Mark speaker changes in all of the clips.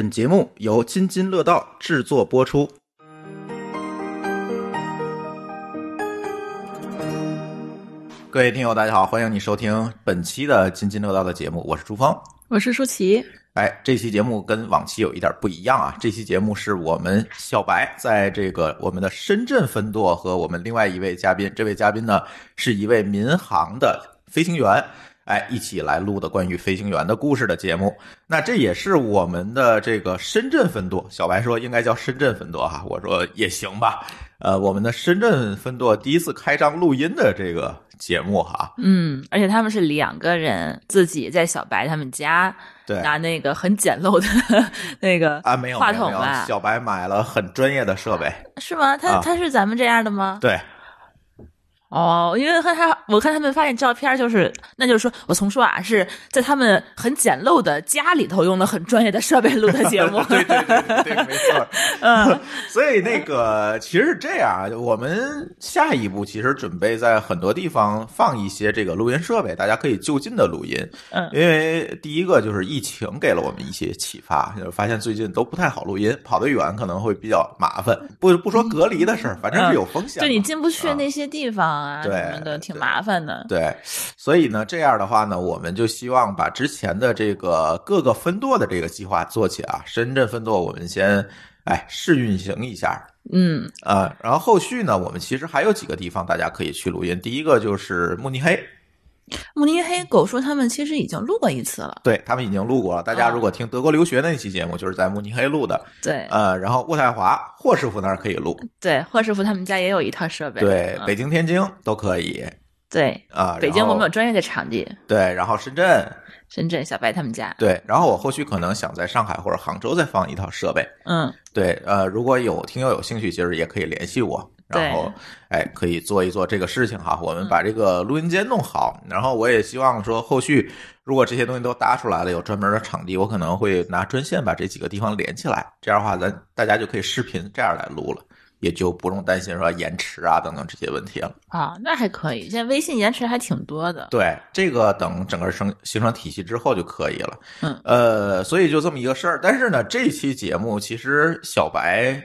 Speaker 1: 本节目由津津乐道制作播出。各位听友，大家好，欢迎你收听本期的津津乐道的节目，我是朱峰。
Speaker 2: 我是舒淇。
Speaker 1: 哎，这期节目跟往期有一点不一样啊！这期节目是我们小白在这个我们的深圳分舵和我们另外一位嘉宾，这位嘉宾呢是一位民航的飞行员，哎，一起来录的关于飞行员的故事的节目。那这也是我们的这个深圳分舵，小白说应该叫深圳分舵哈，我说也行吧。呃，我们的深圳分舵第一次开张录音的这个节目哈，
Speaker 2: 嗯，而且他们是两个人自己在小白他们家
Speaker 1: 对
Speaker 2: 拿那个很简陋的 那个
Speaker 1: 啊，没有
Speaker 2: 话筒吧？
Speaker 1: 小白买了很专业的设备，
Speaker 2: 是吗？他
Speaker 1: 啊
Speaker 2: 他是咱们这样的吗？
Speaker 1: 对。
Speaker 2: 哦，因为看他，我看他们发现照片，就是那就是说我从说啊，是在他们很简陋的家里头用的很专业的设备录的节目。
Speaker 1: 对对对对，没错。
Speaker 2: 嗯，
Speaker 1: 所以那个其实是这样啊，我们下一步其实准备在很多地方放一些这个录音设备，大家可以就近的录音。
Speaker 2: 嗯
Speaker 1: 因为第一个就是疫情给了我们一些启发，就是发现最近都不太好录音，跑得远可能会比较麻烦。不不说隔离的事儿，反正是有风险嘛。
Speaker 2: 就你进不去
Speaker 1: 啊
Speaker 2: 那些地方啊，
Speaker 1: 对
Speaker 2: 什么的，挺麻烦的。
Speaker 1: 对，所以呢，这样的话呢，我们就希望把之前的这个各个分舵的这个计划做起啊。深圳分舵我们先哎试运行一下
Speaker 2: 嗯
Speaker 1: 啊、然后后续呢，我们其实还有几个地方大家可以去录音。第一个就是慕尼黑，
Speaker 2: 慕尼黑狗说他们其实已经录过一次了。
Speaker 1: 对他们已经录过了。大家
Speaker 2: 哦
Speaker 1: 如果听德国留学那期节目，就是在慕尼黑录的。
Speaker 2: 对
Speaker 1: 呃，然后渥太华霍师傅那儿可以录，
Speaker 2: 对，霍师傅他们家也有一套设备。
Speaker 1: 对，
Speaker 2: 嗯
Speaker 1: 北京、天津都可以
Speaker 2: 对，
Speaker 1: 啊。
Speaker 2: 北京我们有专业的场地，
Speaker 1: 对，然后深圳
Speaker 2: 深圳小白他们家。
Speaker 1: 对，然后我后续可能想在上海或者杭州再放一套设备。
Speaker 2: 嗯，
Speaker 1: 对，呃，如果有听友有兴趣，其实也可以联系我，然后，哎，可以做一做这个事情哈。我们把这个录音间弄好，然后我也希望说，后续如果这些东西都搭出来了，有专门的场地，我可能会拿专线把这几个地方连起来，这样的话，咱大家就可以视频这样来录了，也就不用担心说延迟啊等等这些问题了。
Speaker 2: 啊，那还可以。现在微信延迟还挺多的。
Speaker 1: 对，这个等整个生形成体系之后就可以了。
Speaker 2: 嗯，
Speaker 1: 呃，所以就这么一个事儿。但是呢，这期节目其实小白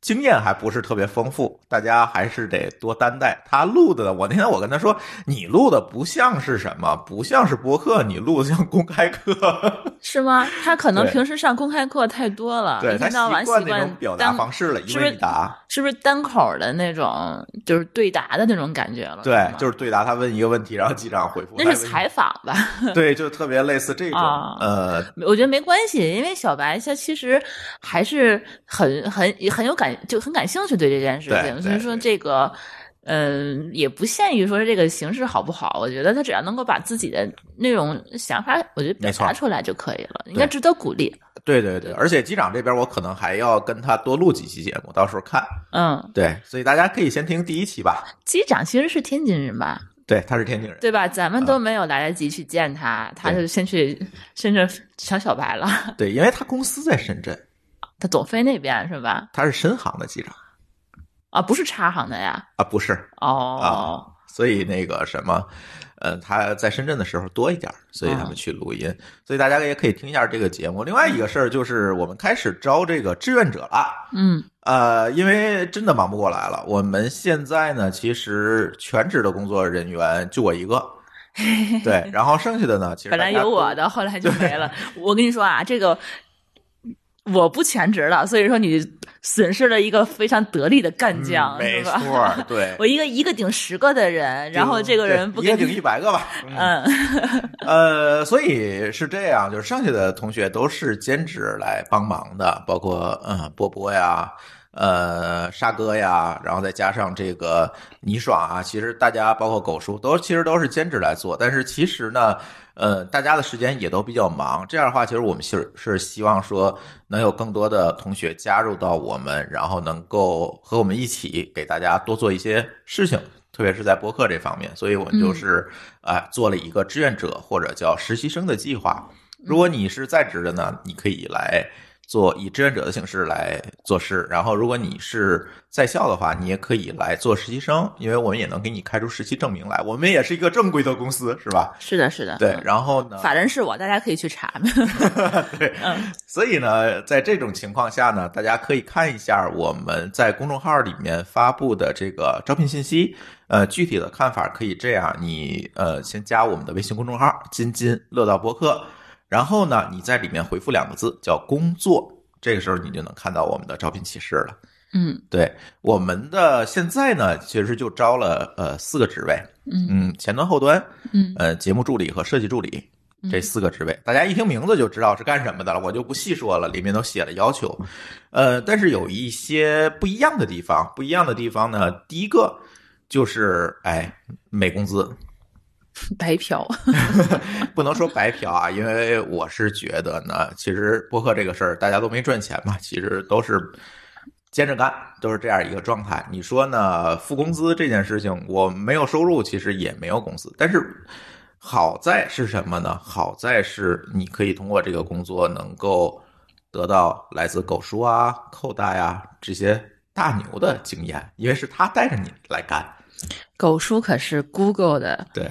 Speaker 1: 经验还不是特别丰富，大家还是得多担待。他录的，我那天我跟他说，你录的不像是什么，不像是播客，你录的像公开课。
Speaker 2: 是吗？他可能平时上公开课太多了，
Speaker 1: 对他
Speaker 2: 一天到晚
Speaker 1: 习惯那种表达方式了，一问一答。
Speaker 2: 是不是单口的那种，就是对答的那种感觉了？
Speaker 1: 对，
Speaker 2: 吗
Speaker 1: 就是对答，他问一个问题，然后机长回复。
Speaker 2: 那是采访吧？
Speaker 1: 对，就特别类似这种。
Speaker 2: 啊
Speaker 1: 呃，
Speaker 2: 我觉得没关系，因为小白他其实还是很很很有感，就很感兴趣对这件事情，所以说这个。嗯，也不限于说这个形式好不好，我觉得他只要能够把自己的那种想法，我觉得表达出来就可以了，应该值得鼓励。
Speaker 1: 对对对，而且机长这边我可能还要跟他多录几期节目，到时候看。
Speaker 2: 嗯，
Speaker 1: 对，所以大家可以先听第一期吧。
Speaker 2: 机长其实是天津人吧，
Speaker 1: 对，他是天津人。
Speaker 2: 对吧？咱们都没有来得及去见他，他就先去深圳抢小白了。
Speaker 1: 对，因为他公司在深圳，
Speaker 2: 他总飞那边是吧？
Speaker 1: 他是深航的机长
Speaker 2: 啊，不是插航的呀。
Speaker 1: 啊，不是
Speaker 2: 哦，
Speaker 1: 啊，所以那个什么，呃，他在深圳的时候多一点，所以他们去录音，所以大家也可以听一下这个节目。另外一个事儿就是，我们开始招这个志愿者了。
Speaker 2: 嗯
Speaker 1: 呃，因为真的忙不过来了，我们现在呢，其实全职的工作人员就我一个，对，然后剩下的呢，其实
Speaker 2: 本来有我的，后来就没了。我跟你说啊，这个我不全职了，所以说你损失了一个非常得力的干将，
Speaker 1: 嗯没？错，对，
Speaker 2: 我一个一个顶十个的人，然后这个人不
Speaker 1: 对一个
Speaker 2: 给
Speaker 1: 顶一百个吧，嗯
Speaker 2: 嗯
Speaker 1: 呃，所以是这样，就是剩下的同学都是兼职来帮忙的，包括嗯波波呀，呃沙哥呀，然后再加上这个倪爽啊，其实大家包括狗叔都其实都是兼职来做，但是其实呢。呃，大家的时间也都比较忙，这样的话，其实我们是是希望说能有更多的同学加入到我们，然后能够和我们一起给大家多做一些事情，特别是在播客这方面，所以我们就是啊、做了一个志愿者或者叫实习生的计划。如果你是在职的呢，你可以来做以志愿者的形式来做事。然后，如果你是在校的话，你也可以来做实习生，因为我们也能给你开出实习证明来。我们也是一个正规的公司，是吧？
Speaker 2: 是的，是的。
Speaker 1: 对，然后呢？
Speaker 2: 法人是我，大家可以去查。
Speaker 1: 对，
Speaker 2: 嗯。
Speaker 1: 所以呢，在这种情况下呢，大家可以看一下我们在公众号里面发布的这个招聘信息。呃，具体的看法可以这样：你呃，先加我们的微信公众号“津津乐道播客”，然后呢，你在里面回复两个字叫“工作”，这个时候你就能看到我们的招聘启事了。
Speaker 2: 嗯，
Speaker 1: 对，我们的现在呢，其实就招了呃四个职位，嗯，前端、后端，
Speaker 2: 嗯，
Speaker 1: 呃，节目助理和设计助理这四个职位，大家一听名字就知道是干什么的了，我就不细说了，里面都写了要求。呃，但是有一些不一样的地方，不一样的地方呢，第一个。就是哎，没工资，
Speaker 2: 白嫖，
Speaker 1: 不能说白嫖啊，因为我是觉得呢，其实播客这个事儿大家都没赚钱嘛，其实都是兼着干，都是这样一个状态。你说呢？付工资这件事情，我没有收入，其实也没有工资，但是好在是什么呢？好在是你可以通过这个工作能够得到来自狗叔啊、扣大呀这些大牛的经验，因为是他带着你来干。
Speaker 2: 狗叔可是 Google 的
Speaker 1: 对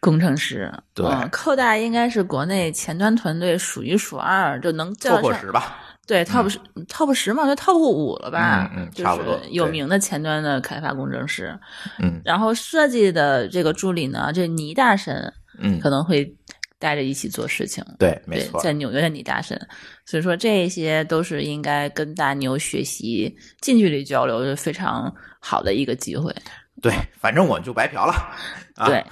Speaker 2: 工程师，
Speaker 1: 对，
Speaker 2: 扣大应该是国内前端团队数一数二，就能叫
Speaker 1: 破十吧？
Speaker 2: 对，top 十，top 十嘛，就 top 五了吧？
Speaker 1: 嗯，差不多。
Speaker 2: 有名的前端的开发工程师，
Speaker 1: 嗯，
Speaker 2: 然后设计的这个助理呢，这倪大神，
Speaker 1: 嗯，
Speaker 2: 可能会带着一起做事情。
Speaker 1: 对，没错，
Speaker 2: 在纽约的倪大神，所以说这些都是应该跟大牛学习、近距离交流，是非常好的一个机会。
Speaker 1: 对，反正我就白嫖了。
Speaker 2: 对，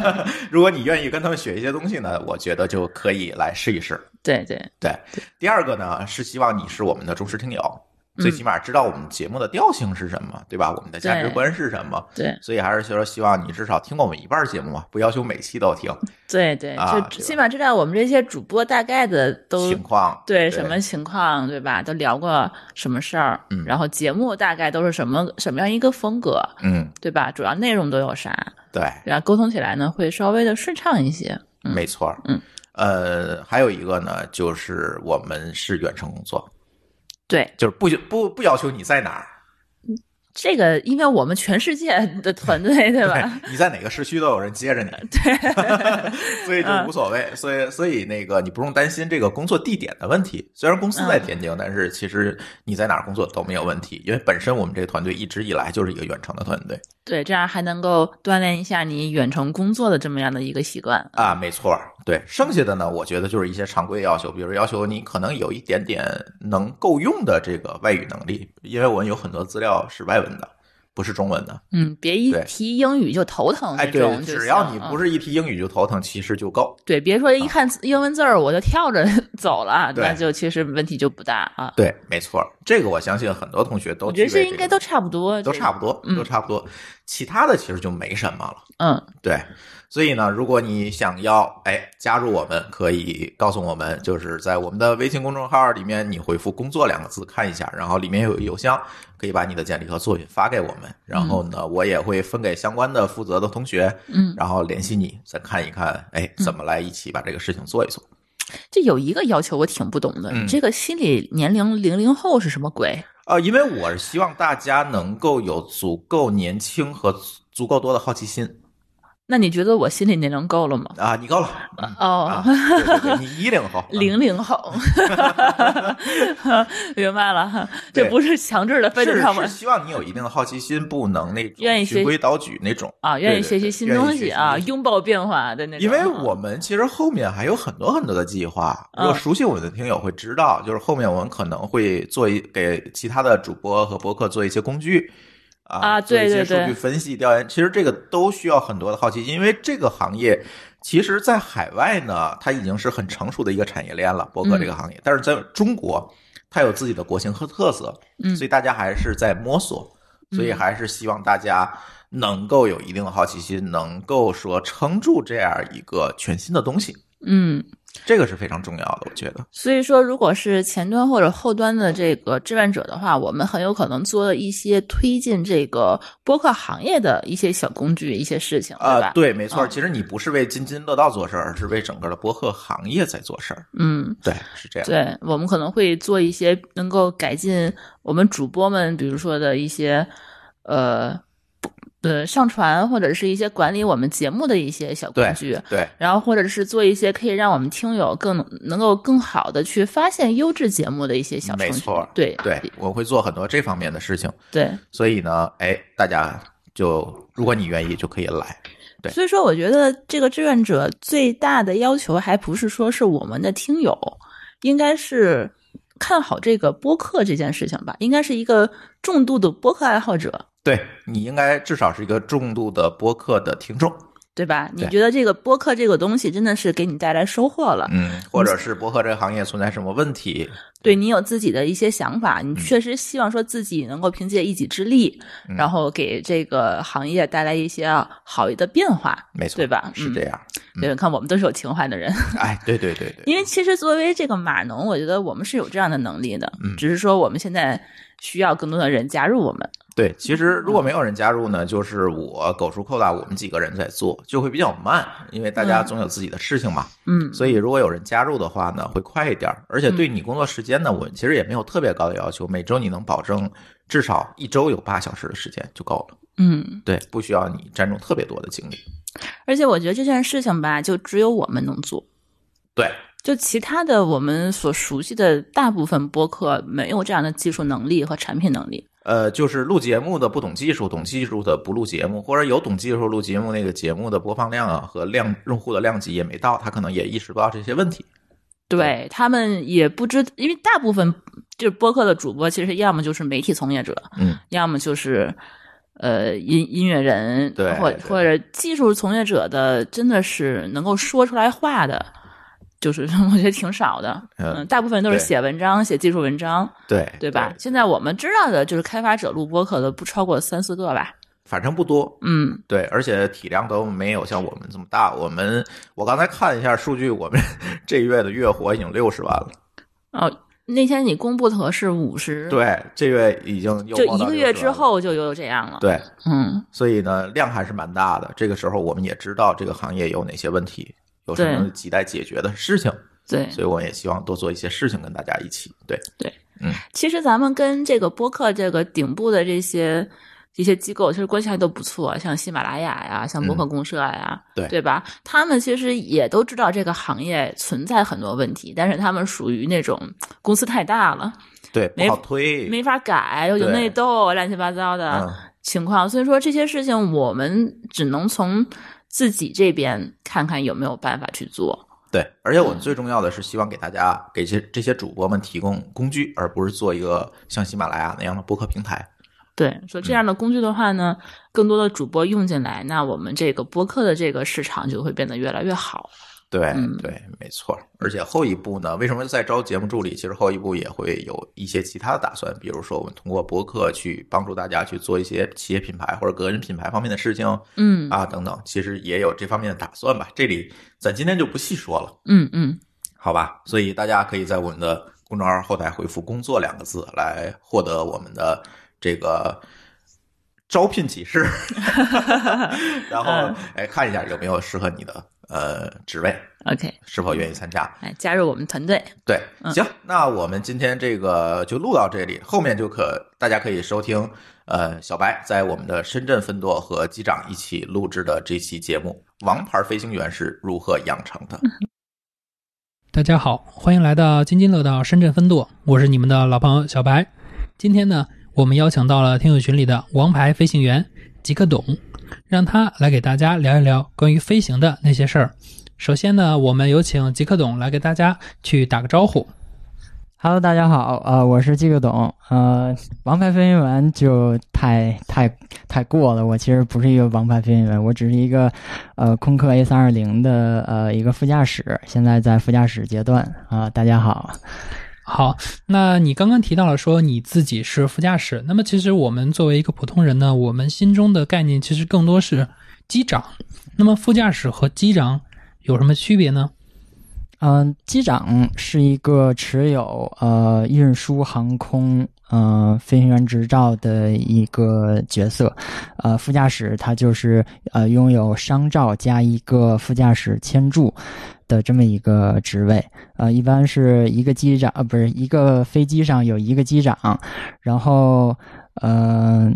Speaker 1: 如果你愿意跟他们学一些东西呢，我觉得就可以来试一试。
Speaker 2: 对对
Speaker 1: 对。第二个呢，是希望你是我们的忠实听友。最起码知道我们节目的调性是什么，对吧？我们的价值观是什么？
Speaker 2: 对，
Speaker 1: 所以还是说希望你至少听过我们一半节目嘛，不要求每期都听。
Speaker 2: 对对，就起码知道我们这些主播大概的都
Speaker 1: 情况，
Speaker 2: 对什么情况，对吧？都聊过什么事儿？
Speaker 1: 嗯，
Speaker 2: 然后节目大概都是什么什么样一个风格？
Speaker 1: 嗯，
Speaker 2: 对吧？主要内容都有啥？
Speaker 1: 对，
Speaker 2: 然后沟通起来呢会稍微的顺畅一些。
Speaker 1: 没错，
Speaker 2: 嗯，
Speaker 1: 呃，还有一个呢，就是我们是远程工作。
Speaker 2: 对，
Speaker 1: 就是不不不要求你在哪儿，
Speaker 2: 这个因为我们全世界的团队，对吧？
Speaker 1: 你在哪个市区都有人接着你，
Speaker 2: 对，
Speaker 1: 所以就无所谓。所以所以那个你不用担心这个工作地点的问题。虽然公司在天津，但是其实你在哪儿工作都没有问题，因为本身我们这个团队一直以来就是一个远程的团队。
Speaker 2: 对，这样还能够锻炼一下你远程工作的这么样的一个习惯
Speaker 1: 啊，没错。对，剩下的呢，我觉得就是一些常规要求，比如要求你可能有一点点能够用的这个外语能力，因为我们有很多资料是外文的，不是中文的。
Speaker 2: 嗯，别一提英语就头疼。
Speaker 1: 哎，对，只要你不是一提英语就头疼，其实就够。
Speaker 2: 对，别说一看英文字儿我就跳着 走了，那就其实问题就不大啊。
Speaker 1: 对，没错，这个我相信很多同学都
Speaker 2: 我觉得这应该都差不多，
Speaker 1: 都差不多，都差不多。其他的其实就没什么了。
Speaker 2: 嗯，
Speaker 1: 对。所以呢，如果你想要哎加入我们，可以告诉我们，就是在我们的微信公众号里面，你回复“工作”两个字看一下，然后里面有邮箱，可以把你的简历和作品发给我们，然后呢，我也会分给相关的负责的同学，
Speaker 2: 嗯，
Speaker 1: 然后联系你，再看一看，哎，怎么来一起把这个事情做一做。
Speaker 2: 这有一个要求我挺不懂的，这个心理年龄零零后是什么鬼？
Speaker 1: 呃，因为我是希望大家能够有足够年轻和足够多的好奇心。
Speaker 2: 那你觉得我心理年龄够了吗？
Speaker 1: 啊，你够了
Speaker 2: 哦，
Speaker 1: 你一零后，
Speaker 2: 零零后，明白了，这不是强制的，非得让我
Speaker 1: 是希望你有一定的好奇心，不能那种
Speaker 2: 愿意
Speaker 1: 循规蹈矩那种
Speaker 2: 啊，愿意学习新东西
Speaker 1: 啊，
Speaker 2: 拥抱变化的那种。
Speaker 1: 因为我们其实后面还有很多很多的计划，如果熟悉我们的听友会知道，就是后面我们可能会做一给其他的主播和博客做一些工具。
Speaker 2: 啊，
Speaker 1: 做一些数据分析调研，其实这个都需要很多的好奇心，因为这个行业其实，在海外呢，它已经是很成熟的一个产业链了，博客这个行业。但是在中国，它有自己的国情和特色，
Speaker 2: 嗯，
Speaker 1: 所以大家还是在摸索，所以还是希望大家能够有一定的好奇心，能够说撑住这样一个全新的东西。
Speaker 2: 嗯，
Speaker 1: 这个是非常重要的，我觉得。
Speaker 2: 所以说，如果是前端或者后端的这个志愿者的话，我们很有可能做了一些推进这个播客行业的一些小工具、一些事情，对
Speaker 1: 啊、
Speaker 2: 吧？
Speaker 1: 对，没错。
Speaker 2: 嗯
Speaker 1: 其实你不是为津津乐道做事儿，而是为整个的播客行业在做事儿。
Speaker 2: 嗯，
Speaker 1: 对，是这样。
Speaker 2: 对，我们可能会做一些能够改进我们主播们，比如说的一些呃不呃上传或者是一些管理我们节目的一些小工
Speaker 1: 对
Speaker 2: 具。
Speaker 1: 对
Speaker 2: 然后，或者是做一些可以让我们听友更能够更好的去发现优质节目的一些小程序。
Speaker 1: 没错
Speaker 2: 对
Speaker 1: 对，我会做很多这方面的事情。
Speaker 2: 对，
Speaker 1: 所以呢，哎，大家就如果你愿意，就可以来。对
Speaker 2: 所以说，我觉得这个志愿者最大的要求，还不是说是我们的听友，应该是看好这个播客这件事情吧，应该是一个重度的播客爱好者，
Speaker 1: 对你应该至少是一个重度的播客的听众，
Speaker 2: 对吧？你觉得这个播客这个东西真的是给你带来收获了，
Speaker 1: 嗯，或者是播客这个行业存在什么问题，
Speaker 2: 对你有自己的一些想法，
Speaker 1: 嗯
Speaker 2: 你确实希望说自己能够凭借一己之力，
Speaker 1: 嗯
Speaker 2: 然后给这个行业带来一些好的变化，
Speaker 1: 没错，
Speaker 2: 对吧？嗯
Speaker 1: 是这样。
Speaker 2: 对，看我们都是有情怀的人。
Speaker 1: 哎，对对对对，
Speaker 2: 因为其实作为这个码农，我觉得我们是有这样的能力的，
Speaker 1: 嗯
Speaker 2: 只是说我们现在需要更多的人加入我们。
Speaker 1: 对，其实如果没有人加入呢，就是我狗叔扣大我们几个人在做，就会比较慢，因为大家
Speaker 2: 嗯
Speaker 1: 总有自己的事情嘛。
Speaker 2: 嗯，
Speaker 1: 所以如果有人加入的话呢，会快一点。而且对你工作时间呢，我们其实也没有特别高的要求，每周你能保证至少一周有八小时的时间就够了。
Speaker 2: 嗯，
Speaker 1: 对，不需要你占用特别多的精力。
Speaker 2: 而且我觉得这件事情吧，就只有我们能做。
Speaker 1: 对，
Speaker 2: 就其他的我们所熟悉的大部分播客没有这样的技术能力和产品能力。
Speaker 1: 呃，就是录节目的不懂技术，懂技术的不录节目，或者有懂技术录节目那个节目的播放量啊和量用户的量级也没到，他可能也意识不到这些问题。
Speaker 2: 对他们也不知，因为大部分就是播客的主播，其实要么就是媒体从业者，
Speaker 1: 嗯，
Speaker 2: 要么就是呃音音乐人，
Speaker 1: 对对
Speaker 2: 或或者技术从业者的，真的是能够说出来话的，就是我觉得挺少的。
Speaker 1: 嗯
Speaker 2: 嗯，大部分都是写文章、写技术文章，
Speaker 1: 对
Speaker 2: 对吧？现在我们知道的就是开发者录播客的不超过三四个吧。
Speaker 1: 反正不多，
Speaker 2: 嗯，
Speaker 1: 对，而且体量都没有像我们这么大。我们我刚才看一下数据，我们 这月的月活已经六十万了。
Speaker 2: 哦，那天你公布的是五十，，
Speaker 1: 对，这月已经又
Speaker 2: 就一个月
Speaker 1: 60万了。
Speaker 2: 之后就又这样了。，
Speaker 1: 对，
Speaker 2: 嗯，
Speaker 1: 所以呢，量还是蛮大的。这个时候，我们也知道这个行业有哪些问题，有什么亟待解决的事情，
Speaker 2: 对。
Speaker 1: 所以我也希望多做一些事情跟大家一起。对对，嗯，
Speaker 2: 其实咱们跟这个播客这个顶部的这些一些机构，其实关系还都不错，像喜马拉雅呀，像播客公社呀，
Speaker 1: 嗯对
Speaker 2: 对吧？他们其实也都知道这个行业存在很多问题，但是他们属于那种公司太大了，
Speaker 1: 对，不
Speaker 2: 没
Speaker 1: 好推。
Speaker 2: 没法改，又有内斗，乱七八糟的
Speaker 1: 嗯，
Speaker 2: 情况。所以说这些事情，我们只能从自己这边看看有没有办法去做。
Speaker 1: 对，而且我最重要的是希望给大家给这这些主播们提供工具，而不是做一个像喜马拉雅那样的播客平台。
Speaker 2: 对，说这样的工具的话呢，更多的主播用进来，那我们这个播客的这个市场就会变得越来越好。
Speaker 1: 对
Speaker 2: 嗯
Speaker 1: 对，没错。而且后一步呢，为什么在招节目助理？其实后一步也会有一些其他的打算，比如说我们通过博客去帮助大家去做一些企业品牌或者个人品牌方面的事情
Speaker 2: 嗯
Speaker 1: 啊等等，其实也有这方面的打算吧。这里咱今天就不细说了，
Speaker 2: 嗯嗯，
Speaker 1: 好吧？所以大家可以在我们的公众号后台回复“工作”两个字来获得我们的这个。招聘启事，然后
Speaker 2: 嗯
Speaker 1: 哎看一下有没有适合你的呃职位
Speaker 2: ，OK，
Speaker 1: 是否愿意参加？
Speaker 2: 来加入我们团队。
Speaker 1: 对，
Speaker 2: 嗯
Speaker 1: 行，那我们今天这个就录到这里，后面就可大家可以收听呃小白在我们的深圳分舵和机长一起录制的这期节目《王牌飞行员是如何养成的》。
Speaker 3: 大家好，欢迎来到津津乐道深圳分舵，我是你们的老朋友小白。今天呢，我们邀请到了听友群里的王牌飞行员吉克董，让他来给大家聊一聊关于飞行的那些事儿。首先呢，我们有请极客董来给大家去打个招呼。
Speaker 4: Hello，大家好，呃，我是季克董，呃，王牌飞行员就太太太过了，我其实不是一个王牌飞行员，我只是一个呃空客 A 三二零的呃一个副驾驶，现在在副驾驶阶段啊、大家好，
Speaker 3: 好，那你刚刚提到了说你自己是副驾驶，那么其实我们作为一个普通人呢，我们心中的概念其实更多是机长。那么副驾驶和机长有什么区别呢？
Speaker 4: 嗯、机长是一个持有呃运输航空呃飞行员执照的一个角色，呃，副驾驶他就是呃拥有商照加一个副驾驶签注的这么一个职位，呃，一般是一个机长呃不是一个飞机上有一个机长，然后呃。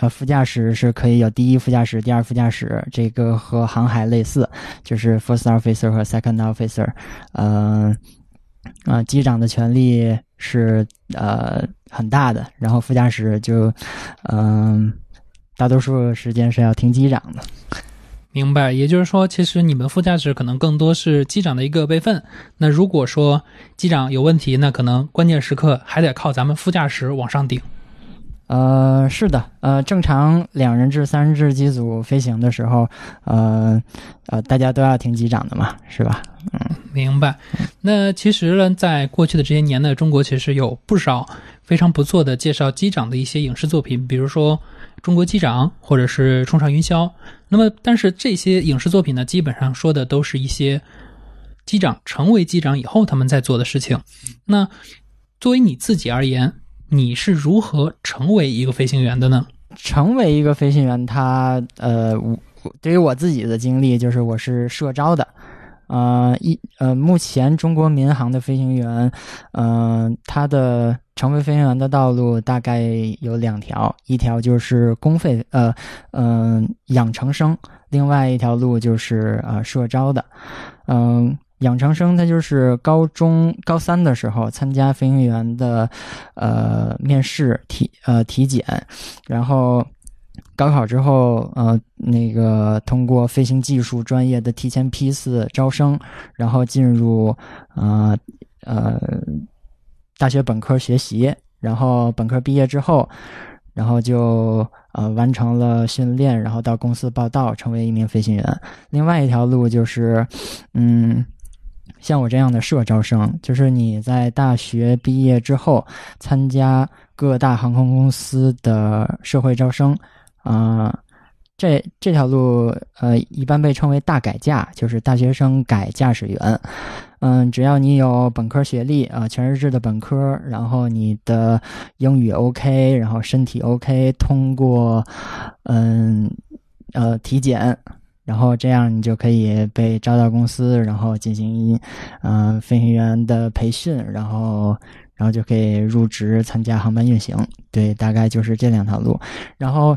Speaker 4: 呃，副驾驶是可以有第一副驾驶、第二副驾驶，这个和航海类似，就是 first officer 和 second officer。呃，啊、机长的权力是呃很大的，然后副驾驶就嗯、大多数时间是要听机长的。
Speaker 3: 明白，也就是说，其实你们副驾驶可能更多是机长的一个备份。那如果说机长有问题，那可能关键时刻还得靠咱们副驾驶往上顶。
Speaker 4: 呃，是的，呃，正常两人制、三人制机组飞行的时候，呃，呃，大家都要听机长的嘛，是吧？
Speaker 3: 嗯明白。那其实呢，在过去的这些年呢，中国其实有不少非常不错的介绍机长的一些影视作品，比如说《中国机长》或者是《冲上云霄》。那么，但是这些影视作品呢，基本上说的都是一些机长成为机长以后他们在做的事情。那作为你自己而言，你是如何成为一个飞行员的呢？
Speaker 4: 成为一个飞行员，他呃，对于我自己的经历，就是我是社招的，呃，一呃，目前中国民航的飞行员，呃，他的成为飞行员的道路大概有两条，一条就是公费，呃，嗯、养成生，另外一条路就是呃社招的，嗯、养成生他就是高中高三的时候参加飞行员的呃面试体呃体检，然后高考之后呃那个通过飞行技术专业的提前批次招生，然后进入呃呃大学本科学习，然后本科毕业之后。然后就呃完成了训练，然后到公司报道，成为一名飞行员。另外一条路就是，嗯，像我这样的社招生，就是你在大学毕业之后参加各大航空公司的社会招生，啊、这这条路呃一般被称为大改驾，就是大学生改驾驶员。嗯，只要你有本科学历啊、全日制的本科，然后你的英语 OK，然后身体 OK，通过嗯呃体检，然后这样你就可以被招到公司，然后进行嗯、呃飞行员的培训，然后然后就可以入职参加航班运行。对，大概就是这两条路，然后。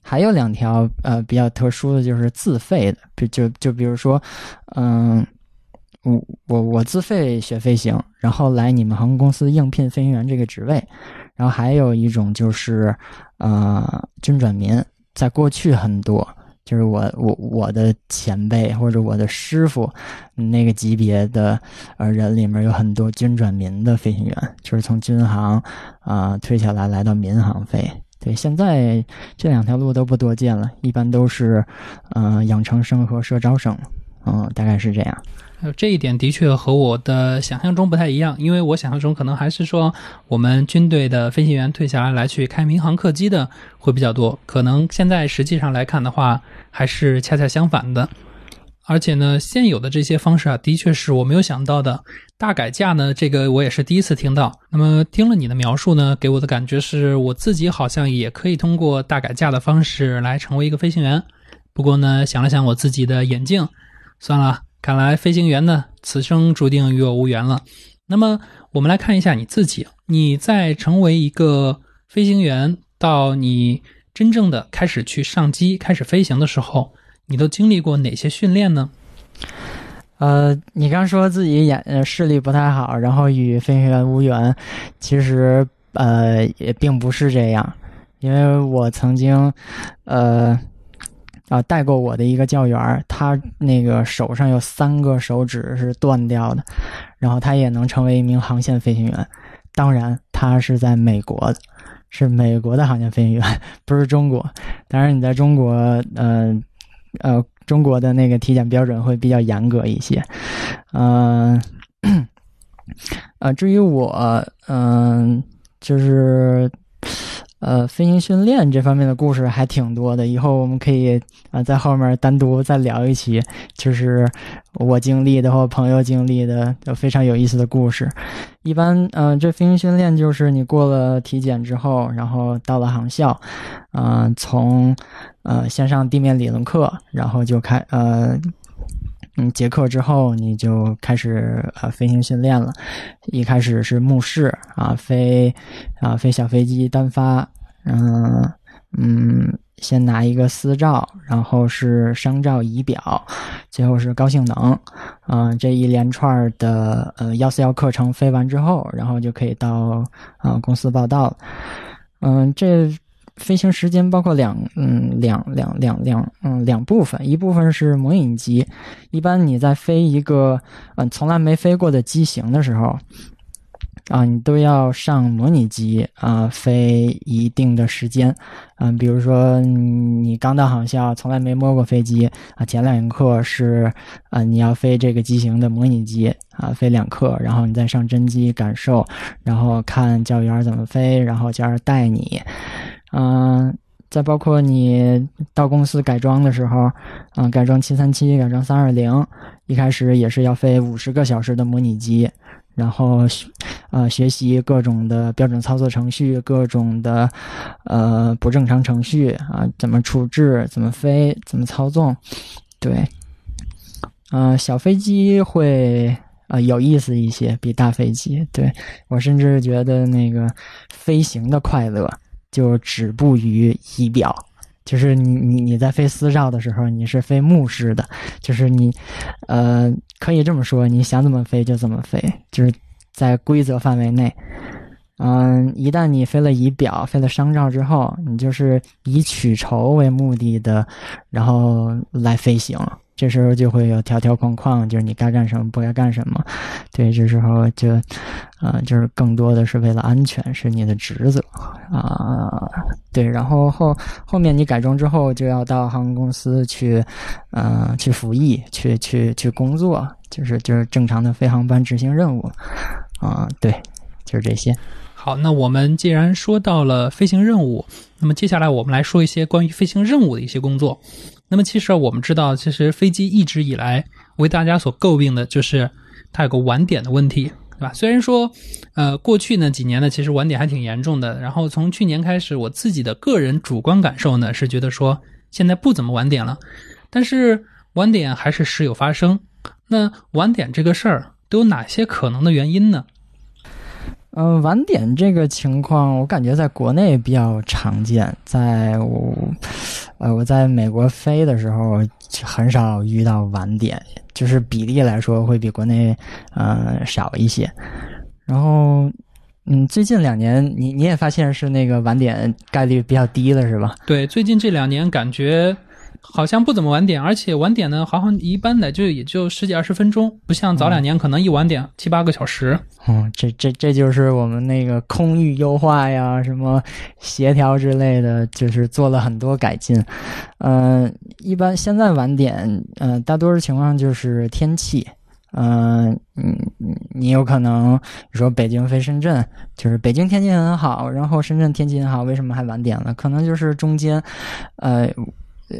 Speaker 4: 还有两条呃比较特殊的就是自费的，比就就比如说，嗯，我我我自费学飞行，然后来你们航空公司应聘飞行员这个职位，然后还有一种就是呃军转民，在过去很多，就是我我我的前辈或者我的师傅那个级别的呃人里面有很多军转民的飞行员，就是从军航啊、退下来来到民航飞。对，现在这两条路都不多见了，一般都是呃养成生和社招生，嗯、大概是这样。
Speaker 3: 这一点的确和我的想象中不太一样，因为我想象中可能还是说我们军队的飞行员退下来来去开民航客机的会比较多，可能现在实际上来看的话，还是恰恰相反的。而且呢，现有的这些方式啊，的确是我没有想到的。大改价呢，这个我也是第一次听到。那么听了你的描述呢，给我的感觉是我自己好像也可以通过大改价的方式来成为一个飞行员。不过呢，想了想我自己的眼镜，算了，看来飞行员呢，此生注定与我无缘了。那么我们来看一下你自己，你在成为一个飞行员到你真正的开始去上机、开始飞行的时候，你都经历过哪些训练呢？
Speaker 4: 呃，你刚说自己眼视力不太好，然后与飞行员无缘，其实呃也并不是这样，因为我曾经呃啊带过我的一个教员，他那个手上有三个手指是断掉的，然后他也能成为一名航线飞行员，当然他是在美国的。是美国的航线飞行员，不是中国。当然，你在中国，呃，呃，中国的那个体检标准会比较严格一些。嗯、呃，至于我，嗯、就是呃，飞行训练这方面的故事还挺多的，以后我们可以啊、在后面单独再聊一期，就是我经历的或朋友经历的，非常有意思的故事。一般，呃，这飞行训练就是你过了体检之后，然后到了航校，嗯、从呃先上地面理论课，然后就开呃。嗯，结课之后你就开始呃飞行训练了。一开始是目视啊，飞啊飞小飞机单发，嗯嗯，先拿一个私照，然后是商照仪表，最后是高性能，啊、这一连串的呃幺四幺课程飞完之后，然后就可以到啊、公司报道了。嗯，这飞行时间包括两嗯两两两两嗯两部分，一部分是模拟机，一般你在飞一个嗯从来没飞过的机型的时候。啊，你都要上模拟机啊，飞一定的时间，嗯、比如说你刚到航校，从来没摸过飞机啊，前两课是啊，你要飞这个机型的模拟机啊，飞两课，然后你再上真机感受，然后看教员怎么飞，然后教员带你，嗯、再包括你到公司改装的时候，嗯、改装七三七，改装三二零，一开始也是要飞五十个小时的模拟机，然后学呃学习各种的标准操作程序，各种的呃不正常程序啊，怎么处置，怎么飞，怎么操纵，对，呃，小飞机会。呃，有意思一些，比大飞机。对我甚至觉得那个飞行的快乐就止步于仪表，就是你你你在飞私照的时候，你是飞目视的，就是你，呃，可以这么说，你想怎么飞就怎么飞，就是在规则范围内。嗯，一旦你飞了仪表、飞了商照之后，你就是以取酬为目的的，然后来飞行。这时候就会有条条框框，就是你该干什么，不该干什么。对，这时候就，啊、就是更多的是为了安全，是你的职责啊、对，然后后后面你改装之后，就要到航空公司去，呃，去服役，去去去工作，就是就是正常的飞航班执行任务，啊、对，就是这些。
Speaker 3: 好，那我们既然说到了飞行任务，那么接下来我们来说一些关于飞行任务的一些工作。那么其实我们知道，其实飞机一直以来为大家所诟病的就是它有个晚点的问题，对吧？虽然说，呃，过去呢几年呢，其实晚点还挺严重的。然后从去年开始，我自己的个人主观感受呢是觉得说现在不怎么晚点了，但是晚点还是时有发生。那晚点这个事儿都有哪些可能的原因呢？
Speaker 4: 嗯，晚点这个情况，我感觉在国内比较常见。在我，呃，我在美国飞的时候，很少遇到晚点，就是比例来说会比国内呃少一些。然后，嗯，最近两年，你你也发现是那个晚点概率比较低了，是吧？
Speaker 3: 对，最近这两年感觉好像不怎么晚点，而且晚点呢，好像一般的就也就十几二十分钟，不像早两年可能一晚点七八个小时。
Speaker 4: 嗯，这这这就是我们那个空域优化呀，什么协调之类的，就是做了很多改进。嗯、一般现在晚点，呃，大多数情况就是天气。嗯、嗯，你有可能说北京飞深圳，就是北京天气很好，然后深圳天气很好，为什么还晚点了？可能就是中间，呃，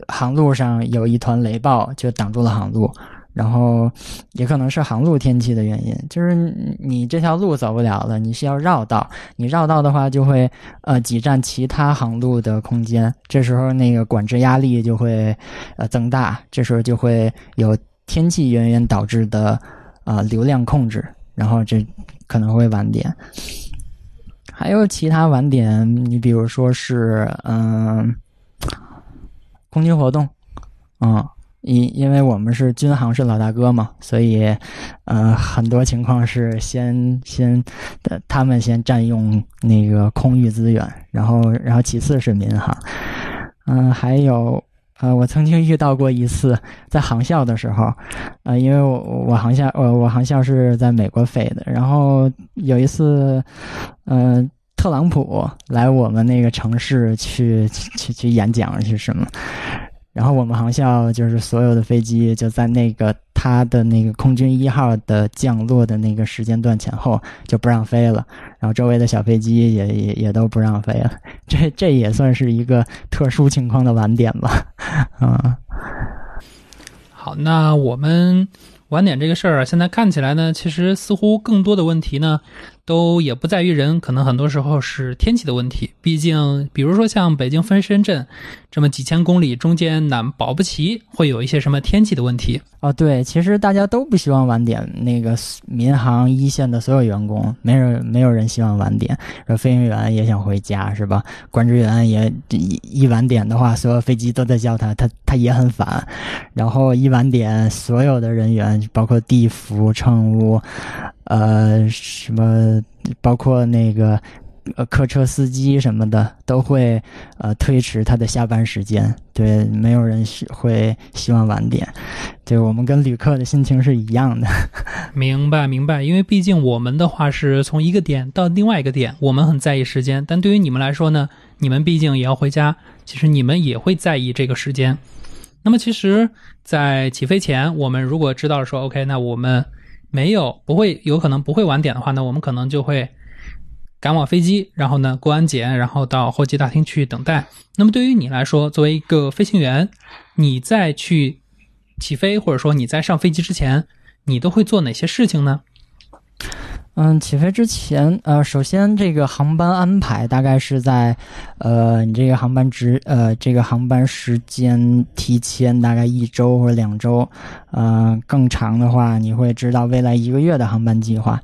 Speaker 4: 航路上有一团雷暴，就挡住了航路。然后也可能是航路天气的原因，就是你这条路走不了了，你需要绕道。你绕道的话，就会呃挤占其他航路的空间，这时候那个管制压力就会呃增大，这时候就会有天气原因导致的、呃流量控制，然后这可能会晚点。还有其他晚点，你比如说是嗯、空军活动，嗯。因因为我们是军航是老大哥嘛，所以，呃，很多情况是先先，他们先占用那个空域资源，然后然后其次是民航，嗯、还有，呃，我曾经遇到过一次在航校的时候，呃，因为我我航校我我航校是在美国飞的，然后有一次，呃。特朗普来我们那个城市去去去演讲是什么？然后我们航校就是所有的飞机就在那个他的那个空军一号的降落的那个时间段前后就不让飞了，然后周围的小飞机也也也都不让飞了。这这也算是一个特殊情况的晚点吧，啊。
Speaker 3: 好，那我们晚点这个事儿啊，现在看起来呢，其实似乎更多的问题呢，都也不在于人，可能很多时候是天气的问题。毕竟，比如说像北京分深圳这么几千公里，中间难保不齐会有一些什么天气的问题。
Speaker 4: 哦，对，其实大家都不希望晚点。那个民航一线的所有员工，没人没有人希望晚点。说飞行员也想回家，是吧？管制员也一晚点的话，所有飞机都在叫他，他 他也很烦。然后一晚点，所有的人员，包括地服、乘务，呃，什么，包括那个。呃，客车司机什么的都会呃推迟他的下班时间，对，没有人会希望晚点，对我们跟旅客的心情是一样的。
Speaker 3: 明白明白，因为毕竟我们的话是从一个点到另外一个点，我们很在意时间，但对于你们来说呢，你们毕竟也要回家，其实你们也会在意这个时间。那么其实，在起飞前，我们如果知道说 OK，那我们没有不会有可能不会晚点的话，呢我们可能就会。赶往飞机，然后呢过安检，然后到候机大厅去等待。那么对于你来说，作为一个飞行员，你在去起飞，或者说你在上飞机之前，你都会做哪些事情呢？
Speaker 4: 嗯，起飞之前，呃，首先这个航班安排大概是在，呃，你这个航班值，呃，这个航班时间提前大概一周或者两周，呃，更长的话，你会知道未来一个月的航班计划，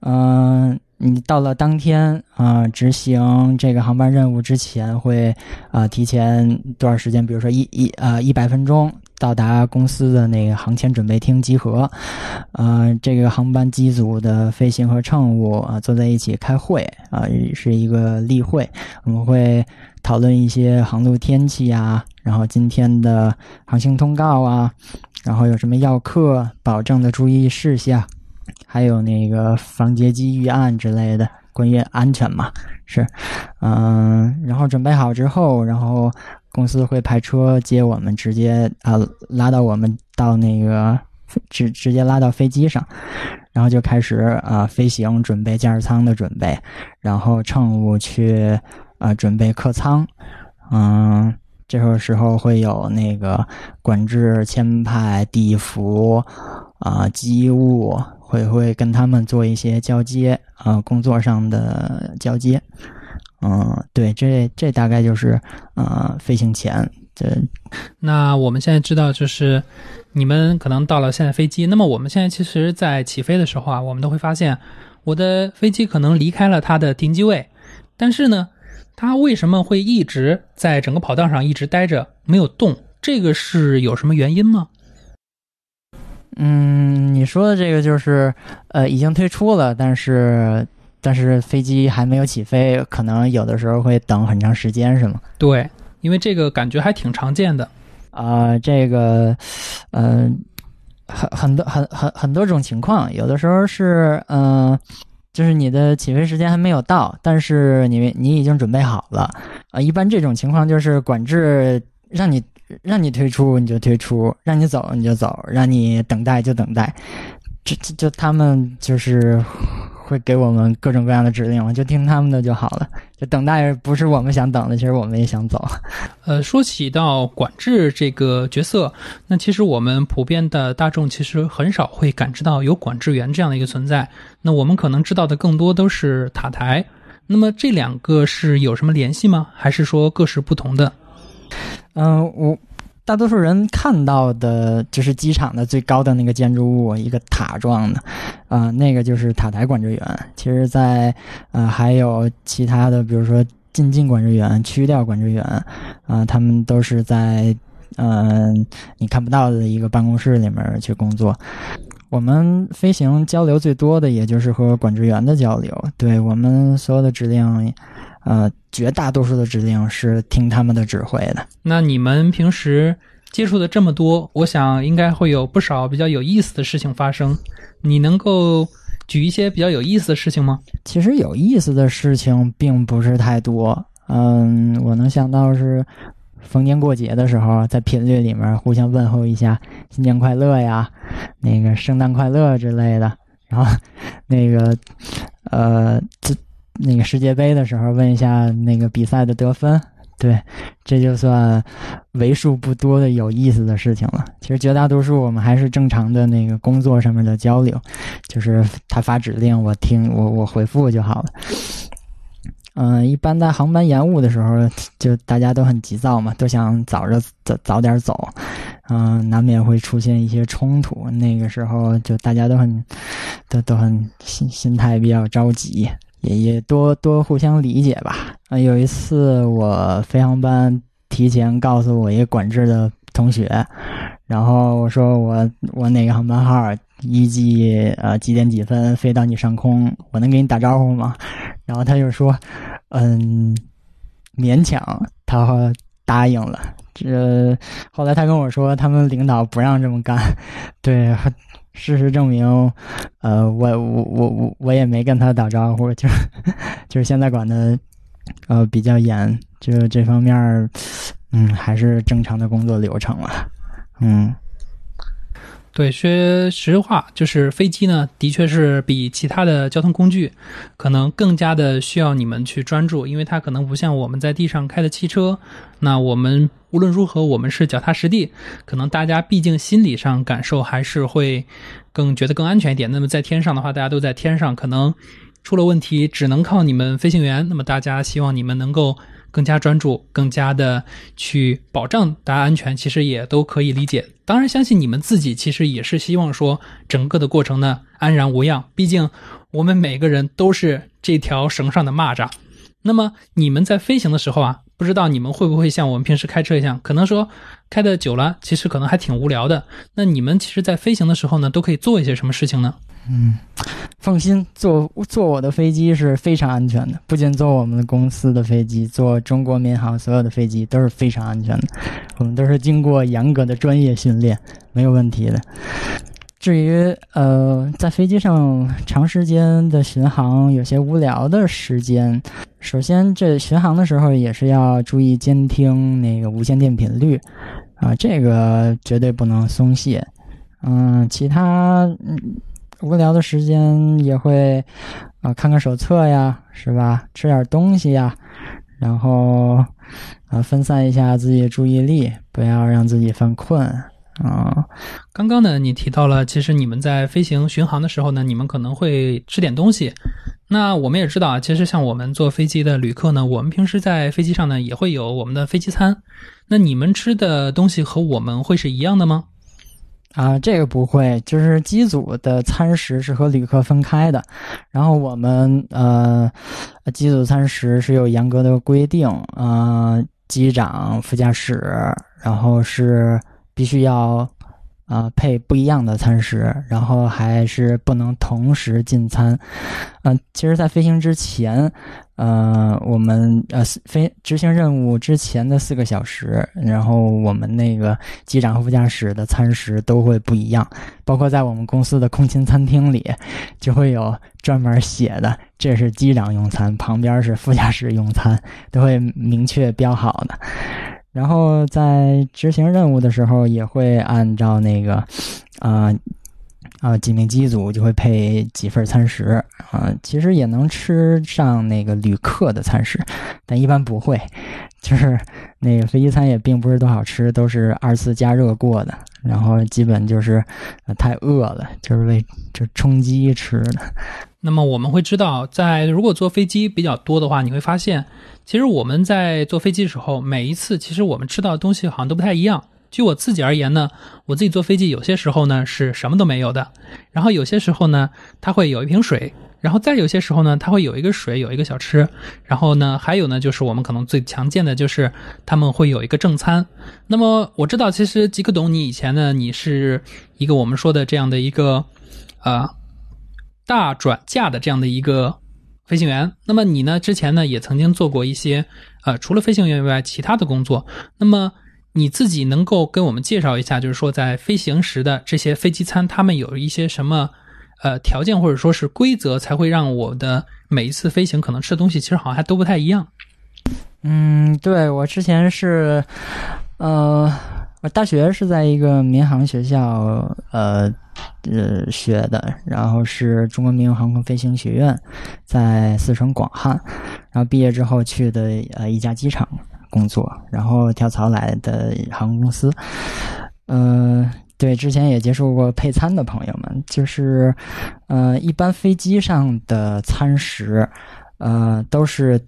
Speaker 4: 嗯。你到了当天啊，执行这个航班任务之前，会啊提前多少时间？比如说一一呃一百分钟到达公司的那个航前准备厅集合，呃，这个航班机组的飞行和乘务啊坐在一起开会啊，是一个例会，我们会讨论一些航路天气啊，然后今天的航行通告啊，然后有什么要客保证的注意事项。还有那个防劫机预案之类的，关于安全嘛，是，嗯，然后准备好之后，然后公司会派车接我们，直接啊拉到我们到那个 直直接拉到飞机上，然后就开始啊飞行准备驾驶舱的准备，然后乘务去啊准备客舱，嗯，这个时候会有那个管制签派地服啊机务。会会跟他们做一些交接啊，工作上的交接，嗯，对，这这大概就是呃，飞行前这。
Speaker 3: 那我们现在知道，就是你们可能到了现在飞机，那么我们现在其实，在起飞的时候啊，我们都会发现，我的飞机可能离开了它的停机位，但是呢，它为什么会一直在整个跑道上一直待着没有动？这个是有什么原因吗？
Speaker 4: 嗯，你说的这个就是，呃，已经推出了，但是但是飞机还没有起飞，可能有的时候会等很长时间，是吗？
Speaker 3: 对，因为这个感觉还挺常见的。
Speaker 4: 啊，这个，嗯，很很多很很很多种情况，有的时候是，嗯，就是你的起飞时间还没有到，但是你你已经准备好了。啊，一般这种情况就是管制让你。让你退出你就退出，让你走你就走，让你等待就等待，就就就他们就是会给我们各种各样的指令，就听他们的就好了。就等待不是我们想等的，其实我们也想走。
Speaker 3: 呃，说起到管制这个角色，那其实我们普遍的大众其实很少会感知到有管制员这样的一个存在。那我们可能知道的更多都是塔台。那么这两个是有什么联系吗？还是说各是不同的？
Speaker 4: 嗯，我大多数人看到的就是机场的最高的那个建筑物，一个塔状的，啊，那个就是塔台管制员。其实，在呃还有其他的，比如说进境管制员、区调管制员，啊，他们都是在嗯你看不到的一个办公室里面去工作。我们飞行交流最多的，也就是和管制员的交流。对我们所有的指令。呃，绝大多数的指令是听他们的指挥的。
Speaker 3: 那你们平时接触的这么多，我想应该会有不少比较有意思的事情发生。你能够举一些比较有意思的事情吗？
Speaker 4: 其实有意思的事情并不是太多。嗯，我能想到是逢年过节的时候，在频率里面互相问候一下新年快乐呀，那个圣诞快乐之类的。然后那个呃，这那个世界杯的时候问一下那个比赛的得分。对，这就算为数不多的有意思的事情了。其实绝大多数我们还是正常的那个工作上面的交流，就是他发指令，我听我我回复就好了。嗯，一般在航班延误的时候，就大家都很急躁嘛，都想早着早早点走，嗯，难免会出现一些冲突。那个时候就大家都很都都很心心态比较着急。也也多多互相理解吧。啊，有一次我飞航班提前告诉我一个管制的同学，然后我说我我哪个航班号预计呃几点几分飞到你上空，我能给你打招呼吗？然后他就说，嗯，勉强他答应了。这后来他跟我说，他们领导不让这么干，对。事实证明，呃，我我我我也没跟他打招呼，就就是现在管的，呃，比较严，就是这方面，嗯，还是正常的工作流程了，嗯。
Speaker 3: 对，说实话，就是飞机呢，的确是比其他的交通工具，可能更加的需要你们去专注，因为它可能不像我们在地上开的汽车，那我们无论如何，我们是脚踏实地，可能大家毕竟心理上感受还是会更觉得更安全一点。那么在天上的话，大家都在天上，可能出了问题，只能靠你们飞行员。那么大家希望你们能够。更加专注，更加的去保障大家安全，其实也都可以理解。当然，相信你们自己其实也是希望说整个的过程呢安然无恙。毕竟我们每个人都是这条绳上的蚂蚱。那么你们在飞行的时候啊，不知道你们会不会像我们平时开车一样，可能说开的久了，其实可能还挺无聊的。那你们其实，在飞行的时候呢，都可以做一些什么事情呢？
Speaker 4: 嗯，放心，坐坐我的飞机是非常安全的。不仅坐我们的公司的飞机，坐中国民航所有的飞机都是非常安全的。我们都是经过严格的专业训练，没有问题的。至于呃，在飞机上长时间的巡航，有些无聊的时间，首先这巡航的时候也是要注意监听那个无线电频率啊，这个绝对不能松懈。嗯，其他嗯。无聊的时间也会，啊，看看手册呀，是吧？吃点东西呀，然后，啊，分散一下自己的注意力，不要让自己犯困啊。
Speaker 3: 刚刚呢，你提到了，其实你们在飞行巡航的时候呢，你们可能会吃点东西。那我们也知道啊，其实像我们坐飞机的旅客呢，我们平时在飞机上呢也会有我们的飞机餐。那你们吃的东西和我们会是一样的吗？
Speaker 4: 啊，这个不会，就是机组的餐食是和旅客分开的，然后我们呃，机组餐食是有严格的规定，呃，机长、副驾驶，然后是必须要。啊，配不一样的餐食，然后还是不能同时进餐。嗯，其实，在飞行之前，呃，我们呃飞执行任务之前的四个小时，然后我们那个机长和副驾驶的餐食都会不一样，包括在我们公司的空勤餐厅里，就会有专门写的，这是机长用餐，旁边是副驾驶用餐，都会明确标好的。然后在执行任务的时候，也会按照那个，啊啊，几名机组就会配几份餐食啊。其实也能吃上那个旅客的餐食，但一般不会，就是那个飞机餐也并不是多好吃，都是二次加热过的。然后基本就是太饿了，就是为就充饥吃的。
Speaker 3: 那么我们会知道，在如果坐飞机比较多的话，你会发现。其实我们在坐飞机的时候，每一次其实我们吃到的东西好像都不太一样。据我自己而言呢，我自己坐飞机有些时候呢是什么都没有的，然后有些时候呢它会有一瓶水，然后再有些时候呢它会有一个水，有一个小吃，然后呢还有呢就是我们可能最常见的就是他们会有一个正餐。那么我知道，其实吉克董，你以前呢你是一个我们说的这样的一个啊大转嫁的这样的一个。飞行员，那么你呢？之前呢也曾经做过一些，呃，除了飞行员以外其他的工作。那么你自己能够跟我们介绍一下，就是说在飞行时的这些飞机餐，他们有一些什么呃条件或者说是规则，才会让我的每一次飞行可能吃的东西其实好像还都不太一样。
Speaker 4: 嗯，对我之前是，呃，我大学是在一个民航学校，呃，呃学的，然后是中国民用航空飞行学院，在四川广汉，然后毕业之后去的呃一家机场工作，然后跳槽来的航空公司，呃，对，之前也接触过配餐的朋友们，就是，呃，一般飞机上的餐食，呃，都是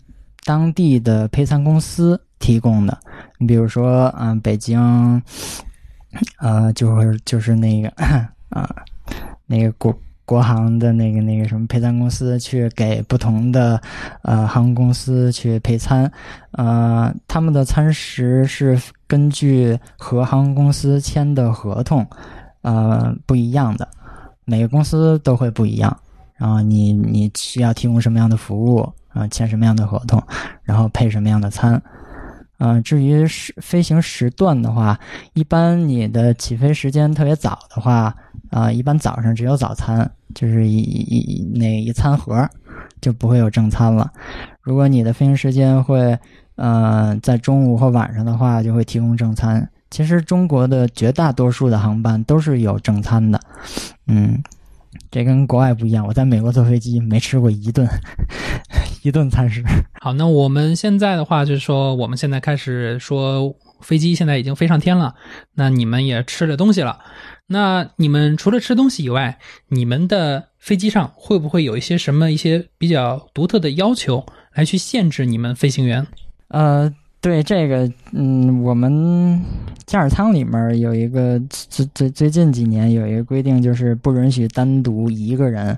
Speaker 4: 当地的配餐公司提供的。你比如说，嗯、北京，呃，就是就是那个啊、那个国国航的那个那个什么配餐公司去给不同的呃航空公司去配餐，呃，他们的餐食是根据和航空公司签的合同，呃，不一样的，每个公司都会不一样。然后你你需要提供什么样的服务啊、签什么样的合同，然后配什么样的餐。嗯、至于时飞行时段的话，一般你的起飞时间特别早的话，啊、一般早上只有早餐，就是一一一那一餐盒，就不会有正餐了。如果你的飞行时间会，呃，在中午或晚上的话，就会提供正餐。其实中国的绝大多数的航班都是有正餐的，嗯，这跟国外不一样。我在美国坐飞机没吃过一顿一顿餐食。
Speaker 3: 好，那我们现在的话就是说，我们现在开始说飞机现在已经飞上天了，那你们也吃了东西了。那你们除了吃东西以外，你们的飞机上会不会有一些什么一些比较独特的要求来去限制你们飞行员？
Speaker 4: 呃，对这个，嗯，我们驾驶舱里面有一个最最最近几年有一个规定，就是不允许单独一个人，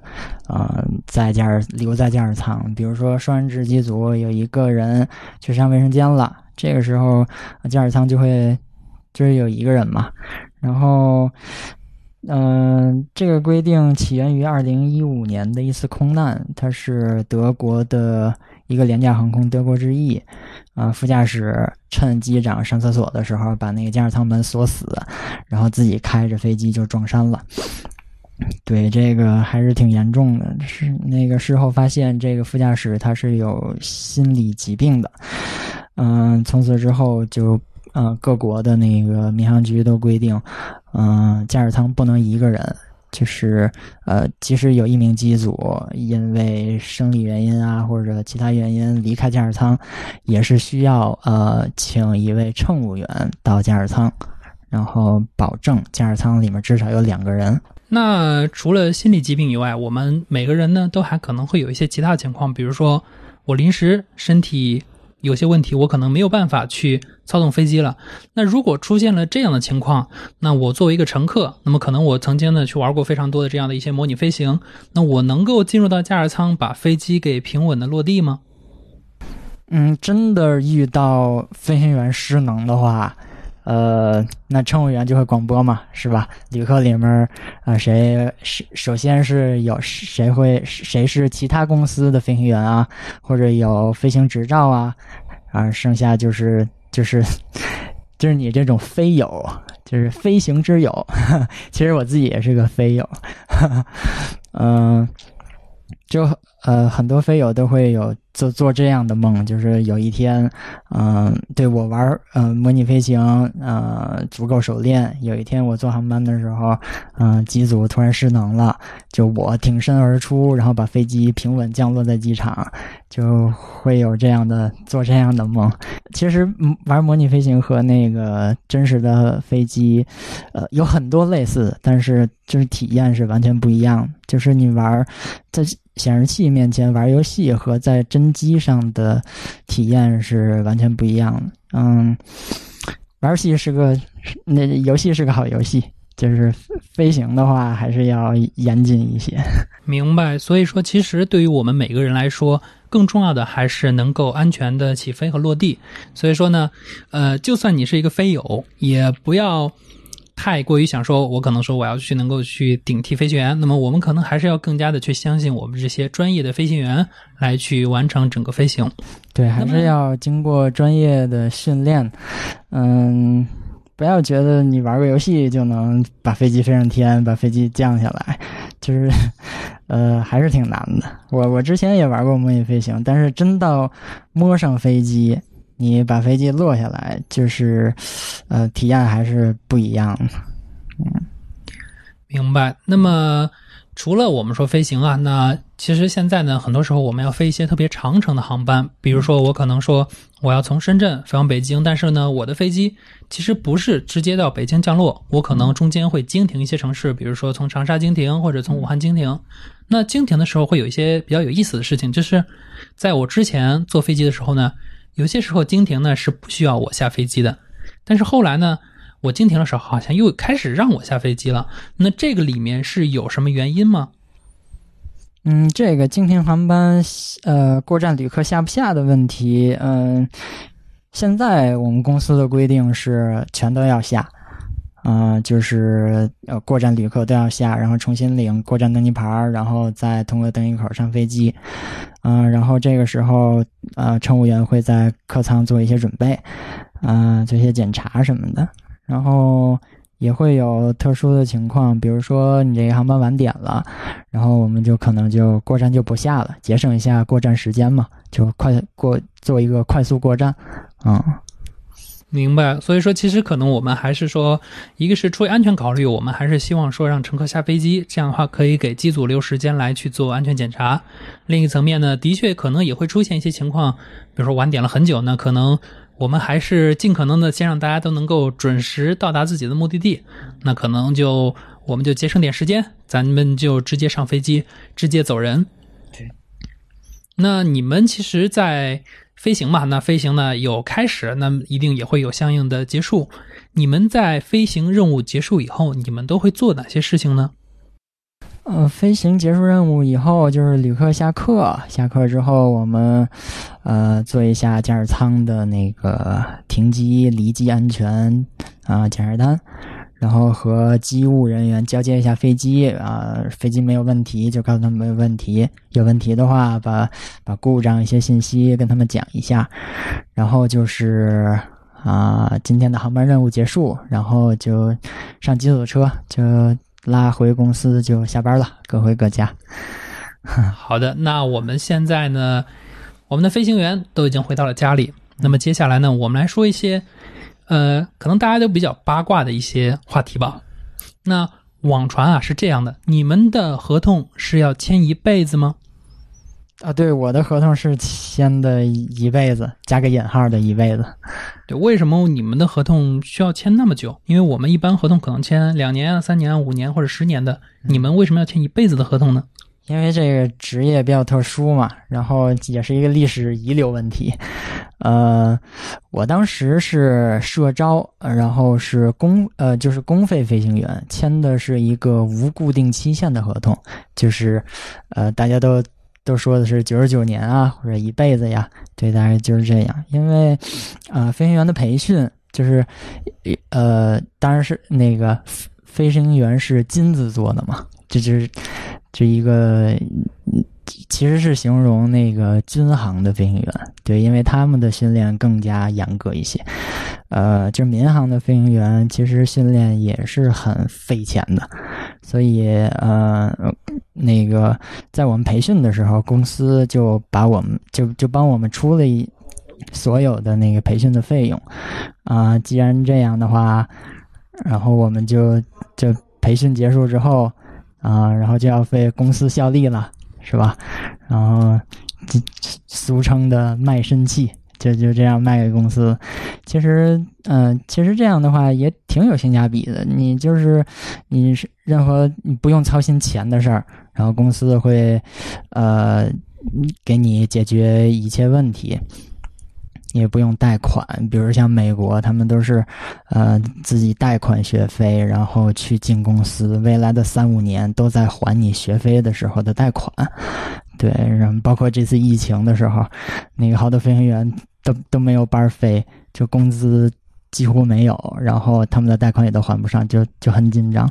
Speaker 4: 呃，在驾驶留在驾驶舱。比如说双人制机组有一个人去上卫生间了，这个时候驾驶舱就会就是有一个人嘛，然后。嗯、这个规定起源于二零一五年的一次空难，它是德国的一个廉价航空德国之翼，啊、副驾驶趁机长上厕所的时候，把那个驾驶舱门锁死，然后自己开着飞机就撞山了。对，这个还是挺严重的。是那个事后发现，这个副驾驶他是有心理疾病的。嗯、从此之后就，呃，各国的那个民航局都规定，嗯、驾驶舱不能一个人。就是呃，即使有一名机组因为生理原因啊或者其他原因离开驾驶舱，也是需要呃请一位乘务员到驾驶舱，然后保证驾驶舱里面至少有两个人。
Speaker 3: 那除了心理疾病以外，我们每个人呢都还可能会有一些其他情况，比如说我临时身体有些问题，我可能没有办法去操纵飞机了。那如果出现了这样的情况，那我作为一个乘客，那么可能我曾经呢去玩过非常多的这样的一些模拟飞行，那我能够进入到驾驶舱把飞机给平稳的落地吗？
Speaker 4: 嗯，真的遇到飞行员失能的话，呃，那乘务员就会广播嘛，是吧？旅客里面啊、谁是首先是有谁会谁是其他公司的飞行员啊，或者有飞行执照啊，啊，剩下就是就是 就是你这种飞友，就是飞行之友。其实我自己也是个飞友，嗯、就呃很多飞友都会有做做这样的梦，就是有一天，嗯、对我玩嗯、模拟飞行呃足够熟练，有一天我坐航班的时候，嗯、机组突然失能了，就我挺身而出，然后把飞机平稳降落在机场，就会有这样的做这样的梦。其实玩模拟飞行和那个真实的飞机，呃，有很多类似，但是就是体验是完全不一样。就是你玩在显示器面前玩游戏和在真机上的体验是完全不一样的。嗯，玩游戏是个那游戏是个好游戏，就是飞行的话还是要严谨一些。
Speaker 3: 明白。所以说，其实对于我们每个人来说，更重要的还是能够安全的起飞和落地。所以说呢，呃，就算你是一个飞友，也不要太过于想说，我可能说我要去能够去顶替飞行员。那么我们可能还是要更加的去相信我们这些专业的飞行员来去完成整个飞行。
Speaker 4: 对，还是要经过专业的训练。嗯，不要觉得你玩个游戏就能把飞机飞上天，把飞机降下来，就是，呃，还是挺难的。我我之前也玩过模拟飞行，但是真到摸上飞机，你把飞机落下来，就是呃体验还是不一样的。
Speaker 3: 明白。那么除了我们说飞行啊，那其实现在呢，很多时候我们要飞一些特别长程的航班，比如说我可能说我要从深圳飞往北京，但是呢，我的飞机其实不是直接到北京降落，我可能中间会经停一些城市，比如说从长沙经停或者从武汉经停。那经停的时候会有一些比较有意思的事情，就是在我之前坐飞机的时候呢，有些时候经停呢是不需要我下飞机的，但是后来呢。我经停的时候，好像又开始让我下飞机了。那这个里面是有什么原因吗？
Speaker 4: 嗯，这个经停航班，呃，过站旅客下不下的问题，嗯，现在我们公司的规定是全都要下，啊，就是呃，过站旅客都要下，然后重新领过站登机牌，然后再通过登机口上飞机，嗯，然后这个时候，呃，乘务员会在客舱做一些准备，啊，做一些检查什么的。然后也会有特殊的情况，比如说你这个航班晚点了，然后我们就可能就过站就不下了，节省一下过站时间嘛，就快过做一个快速过站，嗯，
Speaker 3: 明白。所以说，其实可能我们还是说，一个是出于安全考虑，我们还是希望说让乘客下飞机，这样的话可以给机组留时间来去做安全检查。另一层面呢，的确可能也会出现一些情况，比如说晚点了很久呢，可能。我们还是尽可能的先让大家都能够准时到达自己的目的地，那可能就我们就节省点时间，咱们就直接上飞机，直接走人。
Speaker 4: 对。
Speaker 3: 那你们其实，在飞行嘛，那飞行呢有开始，那一定也会有相应的结束。你们在飞行任务结束以后，你们都会做哪些事情呢？
Speaker 4: 呃，飞行结束任务以后，就是旅客下课。下课之后，我们呃做一下驾驶舱的那个停机离机安全啊检查单，然后和机务人员交接一下飞机啊，飞机没有问题就告诉他们没有问题，有问题的话把把故障一些信息跟他们讲一下，然后就是啊今天的航班任务结束，然后就上机组车就。拉回公司就下班了，各回各家。
Speaker 3: 好的，那我们现在呢，我们的飞行员都已经回到了家里。那么接下来呢，我们来说一些，呃，可能大家都比较八卦的一些话题吧。那网传啊是这样的，你们的合同是要签一辈子吗？
Speaker 4: 啊，对，我的合同是签的一辈子，加个引号的一辈子。
Speaker 3: 对，为什么你们的合同需要签那么久？因为我们一般合同可能签两年啊、三年啊、五年或者十年的，你们为什么要签一辈子的合同呢？
Speaker 4: 因为这个职业比较特殊嘛，然后也是一个历史遗留问题。呃，我当时是社招，然后是公呃，就是公费飞行员，签的是一个无固定期限的合同，就是呃，大家都。都说的是九十九年啊，或者一辈子呀，对，大概就是这样。因为，啊，飞行员的培训就是，呃，当然是那个飞行员是金子做的嘛，这就是，是一个。其实是形容那个军航的飞行员，对，因为他们的训练更加严格一些。呃，就是民航的飞行员，其实训练也是很费钱的。所以，呃，那个在我们培训的时候，公司就把我们就就帮我们出了一所有的那个培训的费用。啊，既然这样的话，然后我们就就培训结束之后，啊，然后就要为公司效力了。是吧？然后，俗称的卖身契，就就这样卖给公司。其实，嗯，其实这样的话也挺有性价比的。你就是，你是任何你不用操心钱的事儿，然后公司会，呃，给你解决一切问题。也不用贷款，比如像美国，他们都是，呃，自己贷款学费，然后去进公司，未来的三五年都在还你学费的时候的贷款。对，然后包括这次疫情的时候，那个好多飞行员都都没有班飞，就工资几乎没有，然后他们的贷款也都还不上，就就很紧张。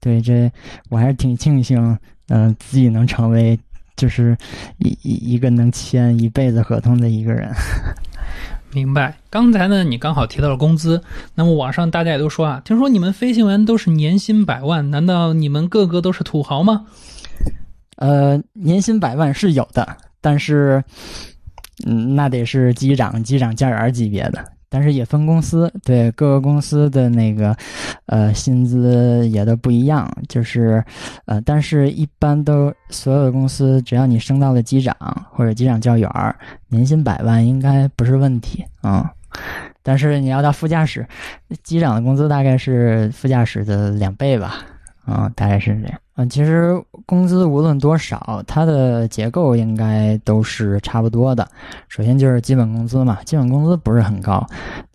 Speaker 4: 对，这我还是挺庆幸，嗯，自己能成为就是一一一个能签一辈子合同的一个人。
Speaker 3: 明白。刚才呢，你刚好提到了工资。那么网上大家也都说啊，听说你们飞行员都是年薪百万，难道你们个个都是土豪吗？
Speaker 4: 呃，年薪百万是有的，但是嗯，那得是机长、机长教员级别的。但是也分公司，对各个公司的那个，呃，薪资也都不一样。就是，呃，但是一般都所有的公司，只要你升到了机长或者机长教员，年薪百万应该不是问题啊。但是你要到副驾驶，机长的工资大概是副驾驶的两倍吧。啊，大概是这样。嗯，其实工资无论多少，它的结构应该都是差不多的。首先就是基本工资嘛，基本工资不是很高，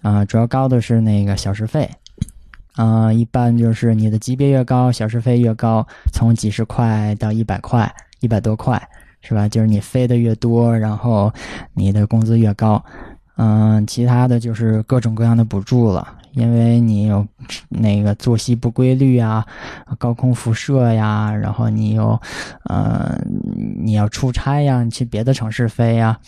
Speaker 4: 啊，主要高的是那个小时费，啊，一般就是你的级别越高，小时费越高，从几十块到一百块，一百多块，是吧？就是你飞的越多，然后你的工资越高。嗯，其他的就是各种各样的补助了。因为你有那个作息不规律啊，高空辐射呀，然后你有，呃，你要出差呀，你去别的城市飞呀，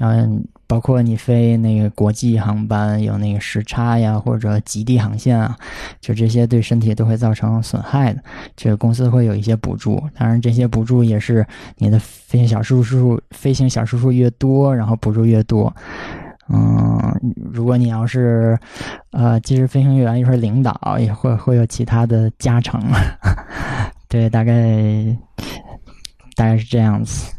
Speaker 4: 嗯，包括你飞那个国际航班有那个时差呀，或者极地航线啊，就这些对身体都会造成损害的，这个公司会有一些补助。当然，这些补助也是你的飞行小时数飞行小时数越多，然后补助越多。嗯，如果你要是，呃，技师飞行员，又是领导也会会有其他的加成，对，大概大概是这样子。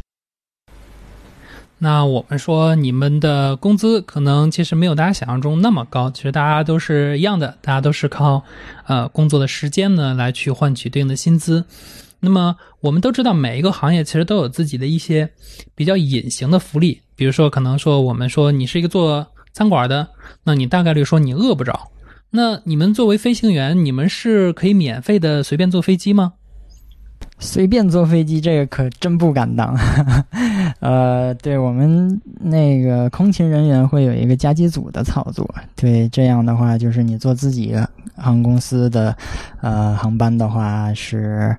Speaker 3: 那我们说，你们的工资可能其实没有大家想象中那么高，其实大家都是一样的，大家都是靠呃工作的时间呢来去换取对应的薪资。那么我们都知道，每一个行业其实都有自己的一些比较隐形的福利，比如说，可能说我们说你是一个做餐馆的，那你大概率说你饿不着。那你们作为飞行员，你们是可以免费的随便坐飞机吗？
Speaker 4: 随便坐飞机，这个可真不敢当。呃，对我们那个空勤人员会有一个加机组的操作。对，这样的话，就是你坐自己航空公司的呃航班的话是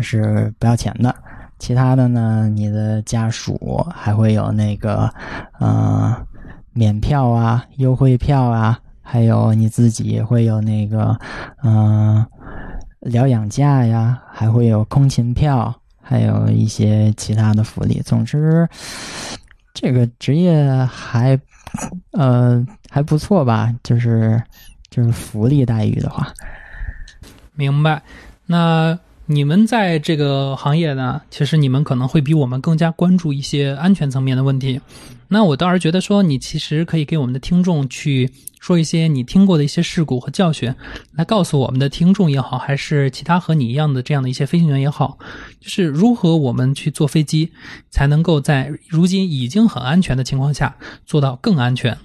Speaker 4: 是不要钱的。其他的呢，你的家属还会有那个呃免票啊、优惠票啊，还有你自己会有那个嗯。疗养假呀，还会有空勤票，还有一些其他的福利。总之，这个职业还，呃，还不错吧？就是就是福利待遇的话，
Speaker 3: 明白。那你们在这个行业呢，其实你们可能会比我们更加关注一些安全层面的问题。那我倒是觉得说，你其实可以给我们的听众去。说一些你听过的一些事故和教训，来告诉我们的听众也好，还是其他和你一样的这样的一些飞行员也好，就是如何我们去坐飞机，才能够在如今已经很安全的情况下做到更安全。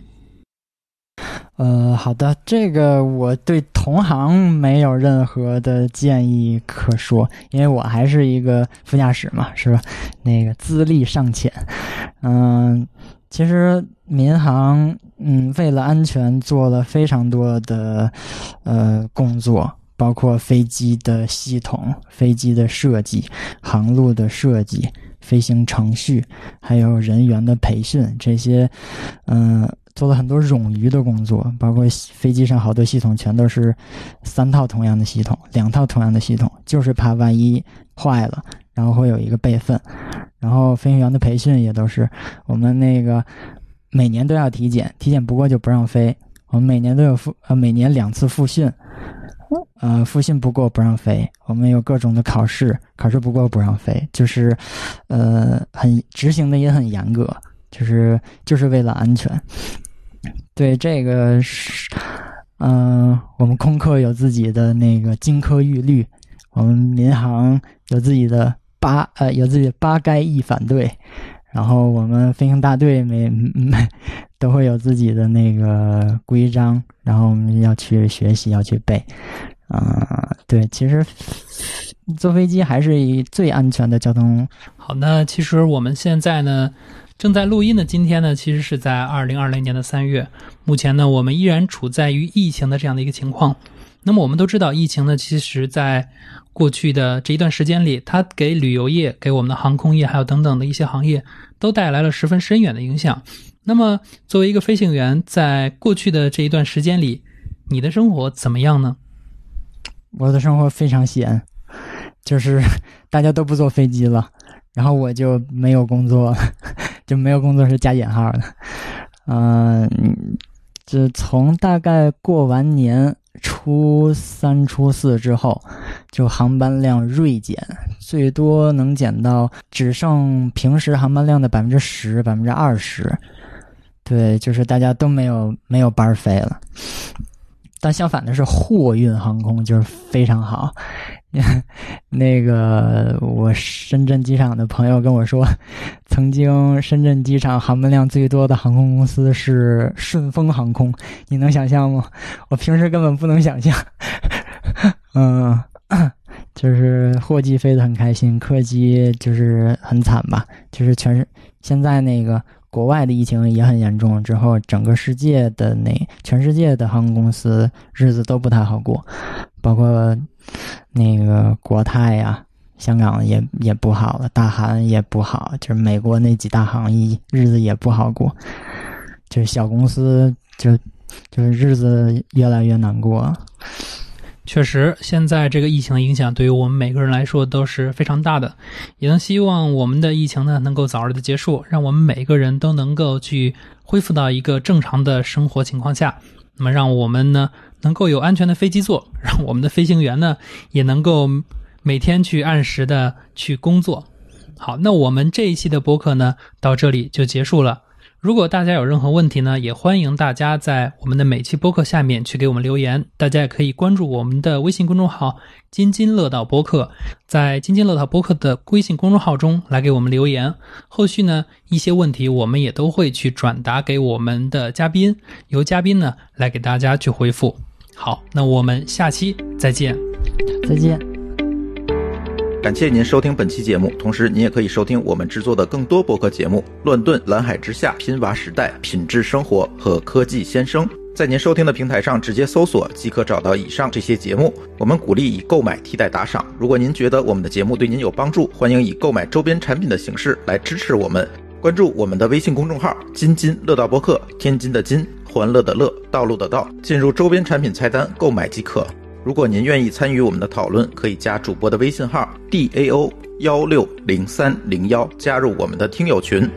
Speaker 4: 呃，好的，这个我对同行没有任何的建议可说，因为我还是一个副驾驶嘛，是吧？那个资历尚浅，嗯。其实民航，嗯，为了安全做了非常多的，呃，工作，包括飞机的系统、飞机的设计、航路的设计、飞行程序，还有人员的培训，这些，嗯，做了很多冗余的工作。包括飞机上好多系统全都是三套同样的系统，两套同样的系统，就是怕万一坏了，然后会有一个备份。然后飞行员的培训也都是我们那个每年都要体检，体检不过就不让飞。我们每年都有复呃每年两次复训，呃复训不过不让飞。我们有各种的考试，考试不过不让飞，就是呃很执行的也很严格，就是就是为了安全。对这个是嗯我们空客有自己的那个金科玉律，我们民航有自己的。八呃有自己的八该一反对，然后我们飞行大队每每都会有自己的那个规章，然后我们要去学习要去背，啊对，其实坐飞机还是以最安全的交通。
Speaker 3: 好，那其实我们现在呢正在录音的今天呢，其实是在二零二零年的三月，目前呢我们依然处在于疫情的这样的一个情况。那么我们都知道，疫情呢，其实在过去的这一段时间里，它给旅游业、给我们的航空业，还有等等的一些行业，都带来了十分深远的影响。那么，作为一个飞行员，在过去的这一段时间里，你的生活怎么样呢？
Speaker 4: 我的生活非常闲，就是 大家都不坐飞机了，然后我就没有工作。就没有工作是加引号的。嗯、这从大概过完年初三、初四之后，就航班量锐减，最多能减到只剩平时航班量的百分之十、百分之二十。对，就是大家都没有没有班飞了。但相反的是，货运航空就是非常好。那个我深圳机场的朋友跟我说，曾经深圳机场航班量最多的航空公司是顺丰航空，你能想象吗？我平时根本不能想象。嗯，就是货机飞得很开心，客机就是很惨吧，就是全是现在那个。国外的疫情也很严重，之后整个世界的那全世界的航空公司日子都不太好过，包括那个国泰呀、香港也也不好了，大韩也不好，就是美国那几大行业日子也不好过，就是小公司就就是日子越来越难过。
Speaker 3: 确实，现在这个疫情的影响对于我们每个人来说都是非常大的，也能希望我们的疫情呢能够早日的结束，让我们每个人都能够去恢复到一个正常的生活情况下。那么，让我们呢能够有安全的飞机坐，让我们的飞行员呢也能够每天去按时的去工作。好，那我们这一期的播客呢到这里就结束了。如果大家有任何问题呢，也欢迎大家在我们的每期播客下面去给我们留言。大家也可以关注我们的微信公众号“津津乐道播客”，在“津津乐道播客”的微信公众号中来给我们留言。后续呢，一些问题我们也都会去转达给我们的嘉宾，由嘉宾呢来给大家去回复。好，那我们下期再见。
Speaker 4: 再见。
Speaker 1: 感谢您收听本期节目，同时您也可以收听我们制作的更多播客节目《乱炖》《蓝海之下》《拼娃时代》《品质生活》和《科技先生》。在您收听的平台上直接搜索即可找到以上这些节目。我们鼓励以购买替代打赏。如果您觉得我们的节目对您有帮助，欢迎以购买周边产品的形式来支持我们。关注我们的微信公众号“津津乐道播客”，天津的津，欢乐的乐，道路的道，进入周边产品菜单购买即可。如果您愿意参与我们的讨论，可以加主播的微信号 d a o 幺六零三零幺，加入我们的听友群。